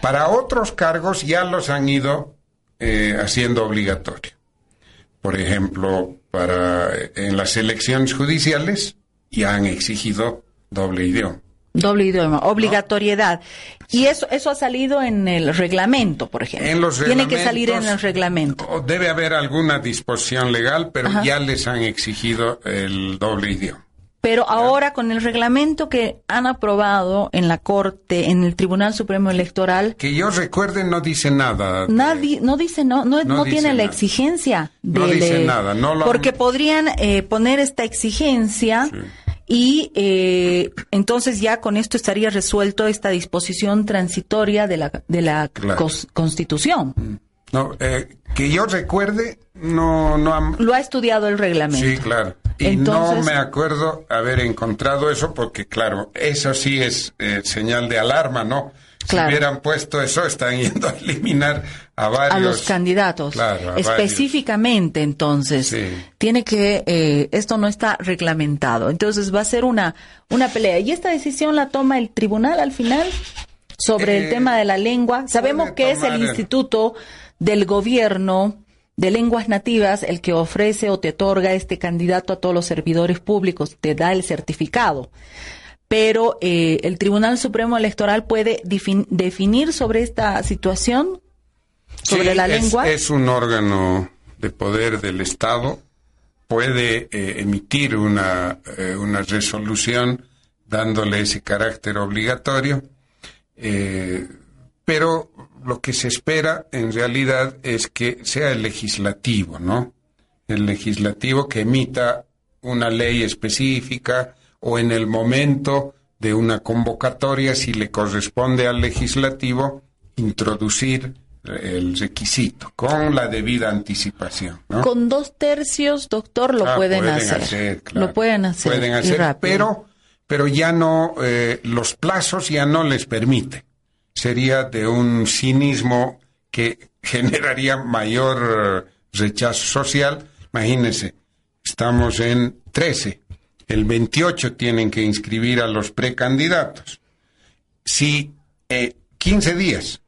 Para otros cargos ya los han ido eh, haciendo obligatorio. Por ejemplo, para en las elecciones judiciales ya han exigido doble idioma. Doble idioma, obligatoriedad. Y eso eso ha salido en el reglamento, por ejemplo. En los Tiene que salir en el reglamento. Debe haber alguna disposición legal, pero Ajá. ya les han exigido el doble idioma. Pero ahora con el reglamento que han aprobado en la Corte, en el Tribunal Supremo Electoral, Que yo recuerde no dice nada. de- Nadie, no dice, no, no, No no tiene la exigencia. No del, dice nada, no lo han- porque podrían eh, poner esta exigencia Sí. y eh, entonces ya con esto estaría resuelto esta disposición transitoria de la, de la Claro. cos- Constitución. No, eh, que yo recuerde, no, no Lo ha estudiado el reglamento. Sí, claro. Y Entonces- no me acuerdo haber encontrado eso porque, claro, eso sí es eh, señal de alarma, ¿no? Claro. Si hubieran puesto eso, están yendo a eliminar a varios. a los candidatos. Claro, a Específicamente, entonces, Sí. tiene que, eh, esto no está reglamentado. Entonces va a ser una, una pelea. ¿Y esta decisión la toma el tribunal al final? Sobre el Eh, tema de la lengua. Sabemos que es el- Instituto del Gobierno de Lenguas Nativas el que ofrece o te otorga este candidato a todos los servidores públicos, te da el certificado pero eh, el Tribunal Supremo Electoral puede definir sobre esta situación, sobre Sí, la lengua. Es, un órgano de poder del Estado, puede eh, emitir una, eh, una resolución dándole ese carácter obligatorio, eh, pero lo que se espera en realidad es que sea el legislativo, ¿no? El legislativo que emita una ley específica o en el momento de una convocatoria, si le corresponde al legislativo, introducir el requisito con la debida anticipación. ¿no? Con dos tercios, doctor, lo Ah, pueden, hacer. claro. Lo pueden hacer. Pueden hacer, pero, pero ya no, eh, los plazos ya no les permite. Sería de un cinismo que generaría mayor rechazo social. Imagínense, estamos en 13. El 28 tienen que inscribir a los precandidatos. Si eh, 15 días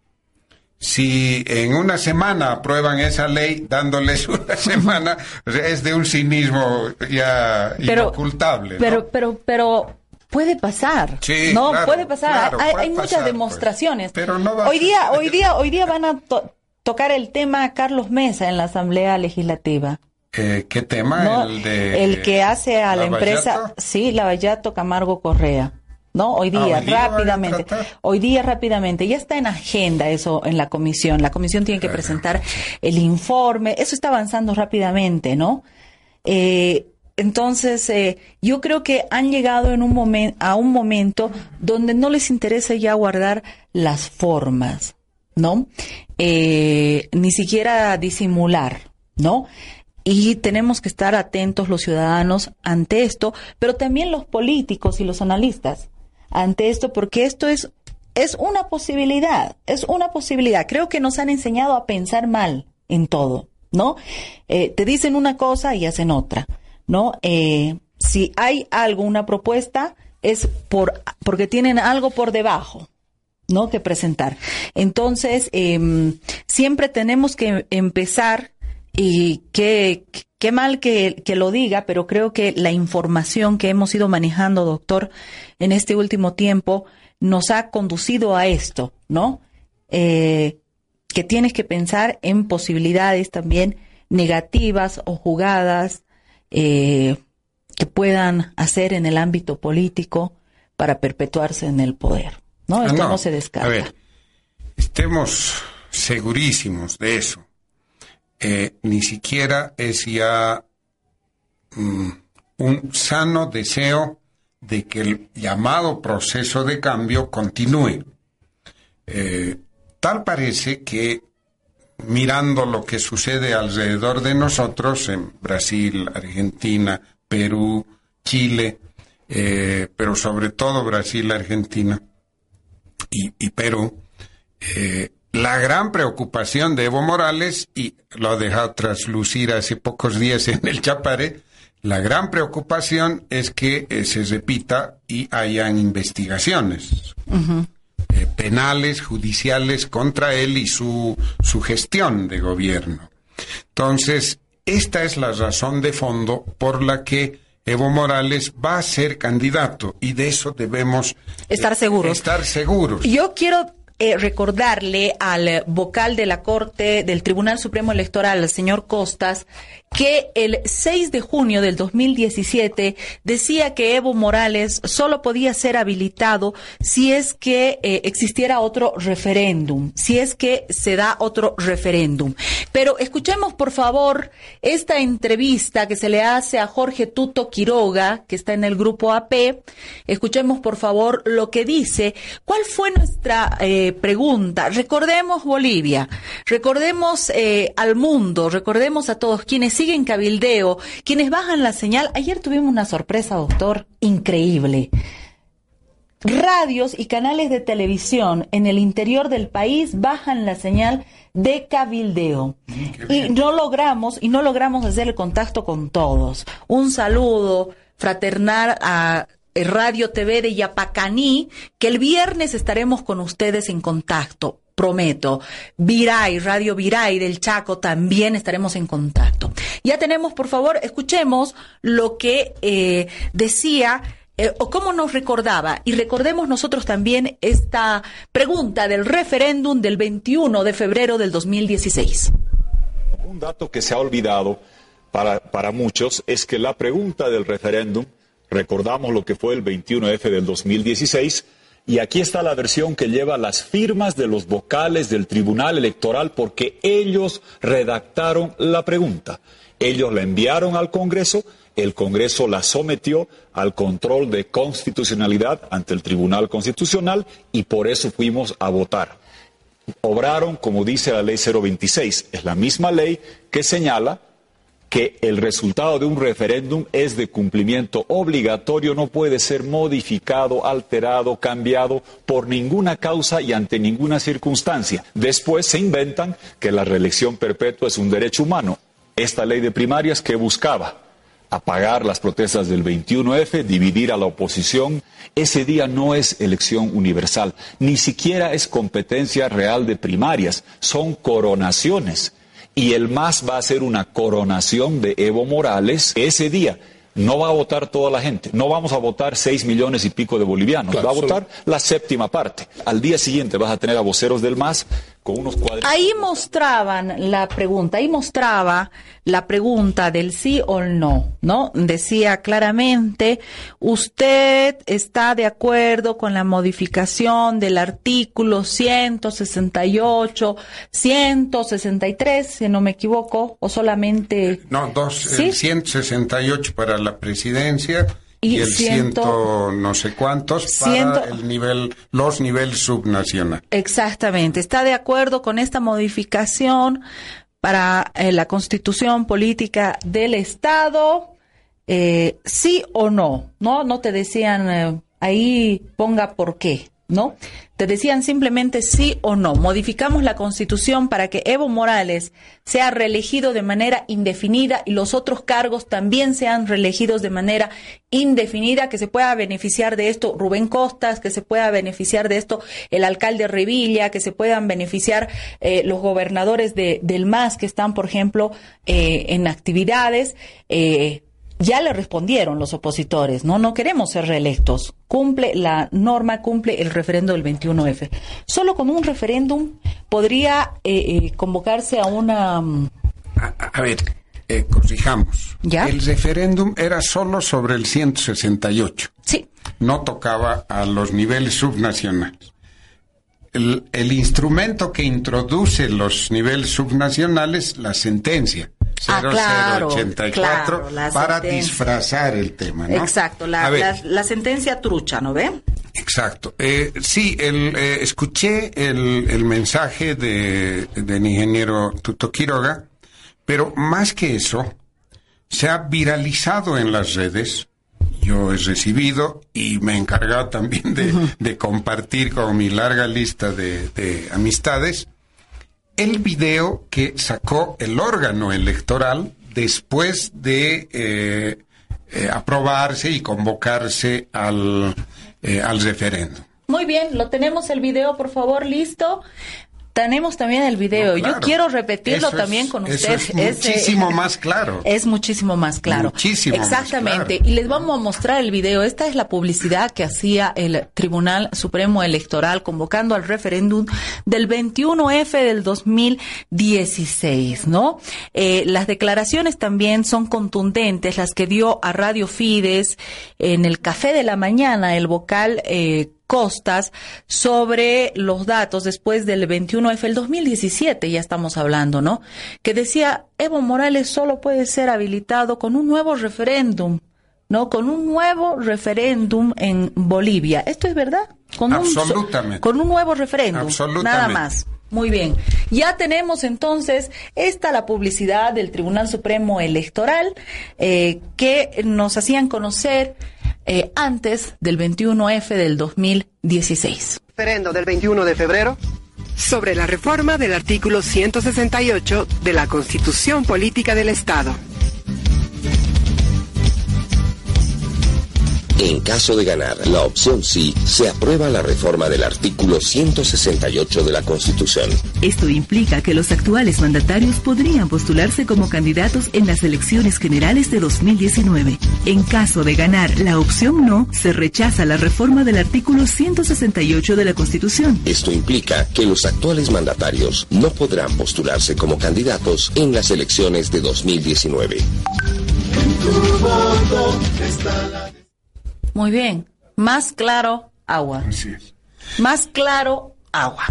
si en una semana aprueban esa ley dándoles una semana, es de un cinismo ya pero, inocultable. ¿no? Pero, pero, pero puede pasar. Sí, no, claro, puede pasar. claro, hay puede hay muchas pasar, demostraciones. pues. Pero no va a hoy día, ser- hoy día, hoy día van a to- tocar el tema Carlos Mesa en la Asamblea Legislativa. Eh, ¿Qué tema? ¿no? El, de El que hace a la empresa, sí, Lavallato Camargo Correa. ¿no? Hoy día, rápidamente. Hoy día, rápidamente. Ya está en agenda eso en la comisión. La comisión tiene que presentar el informe. Eso está avanzando rápidamente, ¿no? Eh, entonces, eh, yo creo que han llegado en un momento, a un momento donde no les interesa ya guardar las formas, ¿no? Eh, ni siquiera disimular, ¿no? Y tenemos que estar atentos los ciudadanos ante esto, pero también los políticos y los analistas ante esto, porque esto es, es una posibilidad, es una posibilidad. Creo que nos han enseñado a pensar mal en todo, ¿no? Eh, te dicen una cosa y hacen otra, ¿no? Eh, si hay algo, una propuesta, es por, porque tienen algo por debajo, ¿no? Que presentar. Entonces, em, siempre tenemos que empezar y qué, mal que, que, lo diga, pero creo que la información que hemos ido manejando, doctor, en este último tiempo, nos ha conducido a esto, ¿no? Eh, que tienes que pensar en posibilidades también negativas o jugadas eh, que puedan hacer en el ámbito político para perpetuarse en el poder, ¿no? Esto no, se descarta. A ver, estemos segurísimos de eso eh, ni siquiera es ya mm, un sano deseo de que el llamado proceso de cambio continúe. Eh, tal parece que mirando lo que sucede alrededor de nosotros, en Brasil, Argentina, Perú, Chile, eh, pero sobre todo Brasil, Argentina y, Perú, la gran preocupación de Evo Morales, y lo ha dejado traslucir hace pocos días en el Chapare, la gran preocupación es que eh, se repita y hayan investigaciones eh, penales, judiciales contra él y su, su gestión de gobierno. Entonces, esta es la razón de fondo por la que Evo Morales va a ser candidato y de eso debemos estar seguros. Estar seguros. Yo quiero eh, recordarle al vocal de la Corte del Tribunal Supremo Electoral, el señor Costas, que el 6 de junio del 2017 decía que Evo Morales solo podía ser habilitado si es que eh, existiera otro referéndum, si es que se da otro referéndum. Pero escuchemos, por favor, esta entrevista que se le hace a Jorge Tuto Quiroga, que está en el grupo AP. Escuchemos, por favor, lo que dice. ¿Cuál fue nuestra eh, pregunta? Recordemos Bolivia, recordemos eh, al mundo, recordemos a todos quienes siguen cabildeo, quienes bajan la señal. Ayer tuvimos una sorpresa, doctor, increíble. Radios y canales de televisión en el interior del país bajan la señal de cabildeo. Y no logramos, y no logramos hacer el contacto con todos. Un saludo fraternal a Radio TV de Yapacaní, que el viernes estaremos con ustedes en contacto prometo. Viray, Radio Viray del Chaco, también estaremos en contacto. Ya tenemos, por favor, escuchemos lo que eh, decía eh, o cómo nos recordaba. Y recordemos nosotros también esta pregunta del referéndum del 21 de febrero del 2016. Un dato que se ha olvidado para, para muchos es que la pregunta del referéndum, recordamos lo que fue el 21F del 2016, y aquí está la versión que lleva las firmas de los vocales del Tribunal Electoral porque ellos redactaron la pregunta. Ellos la enviaron al Congreso, el Congreso la sometió al control de constitucionalidad ante el Tribunal Constitucional y por eso fuimos a votar. Obraron como dice la ley 026, es la misma ley que señala que el resultado de un referéndum es de cumplimiento obligatorio, no puede ser modificado, alterado, cambiado por ninguna causa y ante ninguna circunstancia. Después se inventan que la reelección perpetua es un derecho humano. Esta ley de primarias que buscaba apagar las protestas del 21F, dividir a la oposición, ese día no es elección universal, ni siquiera es competencia real de primarias, son coronaciones y el MAS va a hacer una coronación de Evo Morales ese día. No va a votar toda la gente, no vamos a votar seis millones y pico de bolivianos, va a votar la séptima parte. Al día siguiente vas a tener a voceros del MAS con unos cuadros. Ahí mostraban la pregunta, ahí mostraba la pregunta del sí o no, ¿no? Decía claramente, usted está de acuerdo con la modificación del artículo 168, 163, si no me equivoco, o solamente... No, dos, ¿Sí? el 168 para la presidencia y, Y el ciento- ciento no sé cuántos para Ciento- el nivel, los niveles subnacionales. Exactamente, está de acuerdo con esta modificación para eh, la constitución política del Estado, eh, sí o no, ¿no? No te decían eh, ahí ponga por qué, ¿no? Te decían simplemente sí o no. Modificamos la constitución para que Evo Morales sea reelegido de manera indefinida y los otros cargos también sean reelegidos de manera indefinida, que se pueda beneficiar de esto Rubén Costas, que se pueda beneficiar de esto el alcalde Revilla, que se puedan beneficiar eh, los gobernadores de, del MAS que están, por ejemplo, eh, en actividades. eh, ya le respondieron los opositores, ¿no? No queremos ser reelectos. Cumple la norma, cumple el referendo del 21F. Solo con un referéndum podría eh, eh, convocarse a una... mm, A, a- a ver, eh, corrijamos. ¿Ya? El referéndum era solo sobre el 168. Sí, no tocaba a los niveles subnacionales. El, el instrumento que introduce los niveles subnacionales, la sentencia Ah, claro, 0084, claro, la para disfrazar el tema, ¿no? exacto. La, la- la sentencia trucha, ¿no ve? Exacto. Eh, sí, el, eh, escuché el, el mensaje de, del ingeniero Tuto Quiroga, pero más que eso, se ha viralizado en las redes. Yo he recibido y me he encargado también de, de compartir con mi larga lista de, de amistades el video que sacó el órgano electoral después de eh, eh, aprobarse y convocarse al, eh, al referéndum. Muy bien, lo tenemos el video, por favor, listo. Tenemos también el video. No, Yo quiero repetirlo Eso también es- con eso usted. es muchísimo más claro. Es muchísimo más claro. Muchísimo más Exactamente. claro. Y les vamos a mostrar el video. Esta es la publicidad que hacía el Tribunal Supremo Electoral convocando al referéndum del 21F del 2016, ¿no? Eh, las declaraciones también son contundentes, las que dio a Radio Fides en el Café de la Mañana el vocal eh, Costas sobre los datos después del 21F, el 2017 ya estamos hablando, ¿no? Que decía, Evo Morales solo puede ser habilitado con un nuevo referéndum, ¿no? Con un nuevo referéndum en Bolivia. ¿Esto es verdad? Con un so- Absolutamente. con un nuevo referéndum. Absolutamente. Nada más. Muy bien. Ya tenemos entonces esta la publicidad del Tribunal Supremo Electoral eh, que nos hacían conocer eh, antes del 21F del 2016. referendo del 21 de febrero sobre la reforma del artículo 168 de la Constitución Política del Estado. En caso de ganar la opción sí, se aprueba la reforma del artículo 168 de la Constitución. Esto implica que los actuales mandatarios podrían postularse como candidatos en las elecciones generales de 2019. En caso de ganar la opción no, se rechaza la reforma del artículo 168 de la Constitución. Esto implica que los actuales mandatarios no podrán postularse como candidatos en las elecciones de 2019. Muy bien. Más claro, agua. Así es. Más claro, agua.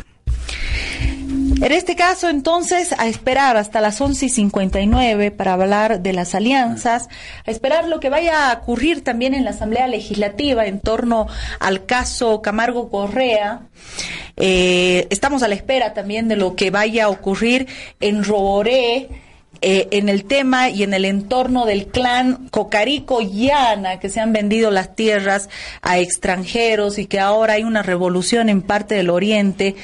En este caso, entonces, a esperar hasta las 11 y 59 para hablar de las alianzas, a esperar lo que vaya a ocurrir también en la Asamblea Legislativa en torno al caso Camargo Correa. Eh, estamos a la espera también de lo que vaya a ocurrir en Roboré, eh, en el tema y en el entorno del clan Cocarico Llana, que se han vendido las tierras a extranjeros y que ahora hay una revolución en parte del Oriente,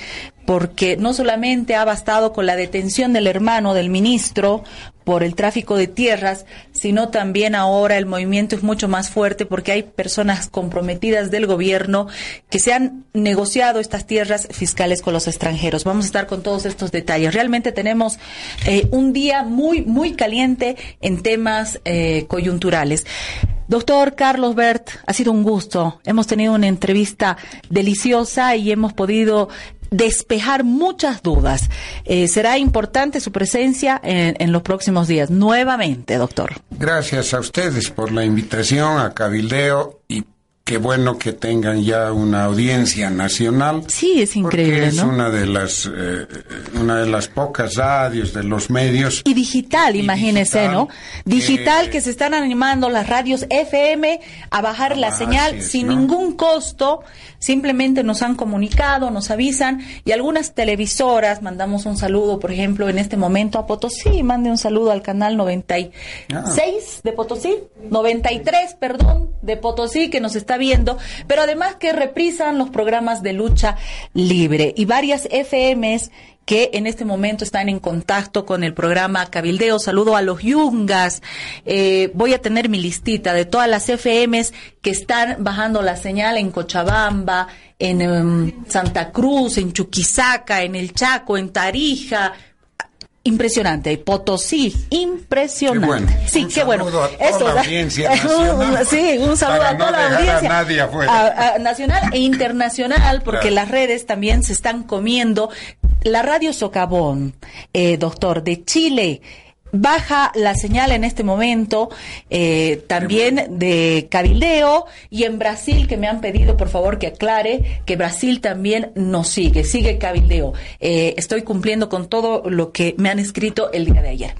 porque no solamente ha bastado con la detención del hermano del ministro por el tráfico de tierras, sino también ahora el movimiento es mucho más fuerte porque hay personas comprometidas del gobierno que se han negociado estas tierras fiscales con los extranjeros. Vamos a estar con todos estos detalles. Realmente tenemos eh, un día muy, muy caliente en temas eh, coyunturales. Doctor Carlos Bert, ha sido un gusto. Hemos tenido una entrevista deliciosa y hemos podido despejar muchas dudas. Eh, será importante su presencia en, en, los próximos días. Nuevamente, doctor. Gracias a ustedes por la invitación a Cabildeo y qué bueno que tengan ya una audiencia nacional. Sí, es increíble, es una de las eh, una de las pocas radios de los medios y digital, imagínese, ¿no? Digital que se están animando las radios FM a bajar la señal es, sin ¿no? ningún costo, simplemente nos han comunicado, nos avisan y algunas televisoras mandamos un saludo, por ejemplo, en este momento a Potosí, mande un saludo al canal 96 ah. de Potosí, 93, perdón, de Potosí que nos está viendo, pero además que reprisan los programas de lucha libre y varias FMs que en este momento están en contacto con el programa Cabildeo. Saludo a los Yungas. Eh, voy a tener mi listita de todas las FMs que están bajando la señal en Cochabamba, en um, Santa Cruz, en Chuquisaca, en El Chaco, en Tarija, impresionante. Potosí, impresionante. Qué bueno. Sí, un qué bueno. A toda la audiencia nacional, sí, un saludo para a toda no la audiencia. A nadie afuera. A, a, nacional e internacional, porque Claro. las redes también se están comiendo. La radio Socavón, eh, doctor, de Chile. Baja la señal en este momento, eh, también de Cabildeo y en Brasil que me han pedido por favor que aclare que Brasil también nos sigue, sigue Cabildeo. Eh, estoy cumpliendo con todo lo que me han escrito el día de ayer.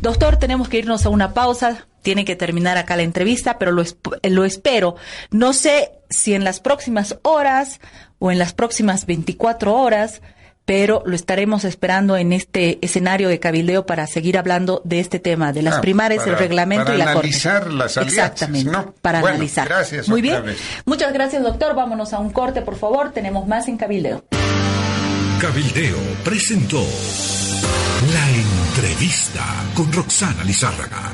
Doctor, tenemos que irnos a una pausa, tiene que terminar acá la entrevista, pero lo, esp- lo espero. No sé si en las próximas horas o en las próximas 24 horas pero lo estaremos esperando en este escenario de cabildeo para seguir hablando de este tema, de las Ah, primarias, para- el reglamento para y la corte. analizar las alianzas, Exactamente, ¿no? para Bueno, analizar. gracias Muy bien. vez. Muchas gracias, doctor. Vámonos a un corte, por favor. Tenemos más en cabildeo. Cabildeo presentó la entrevista con Roxana Lizárraga.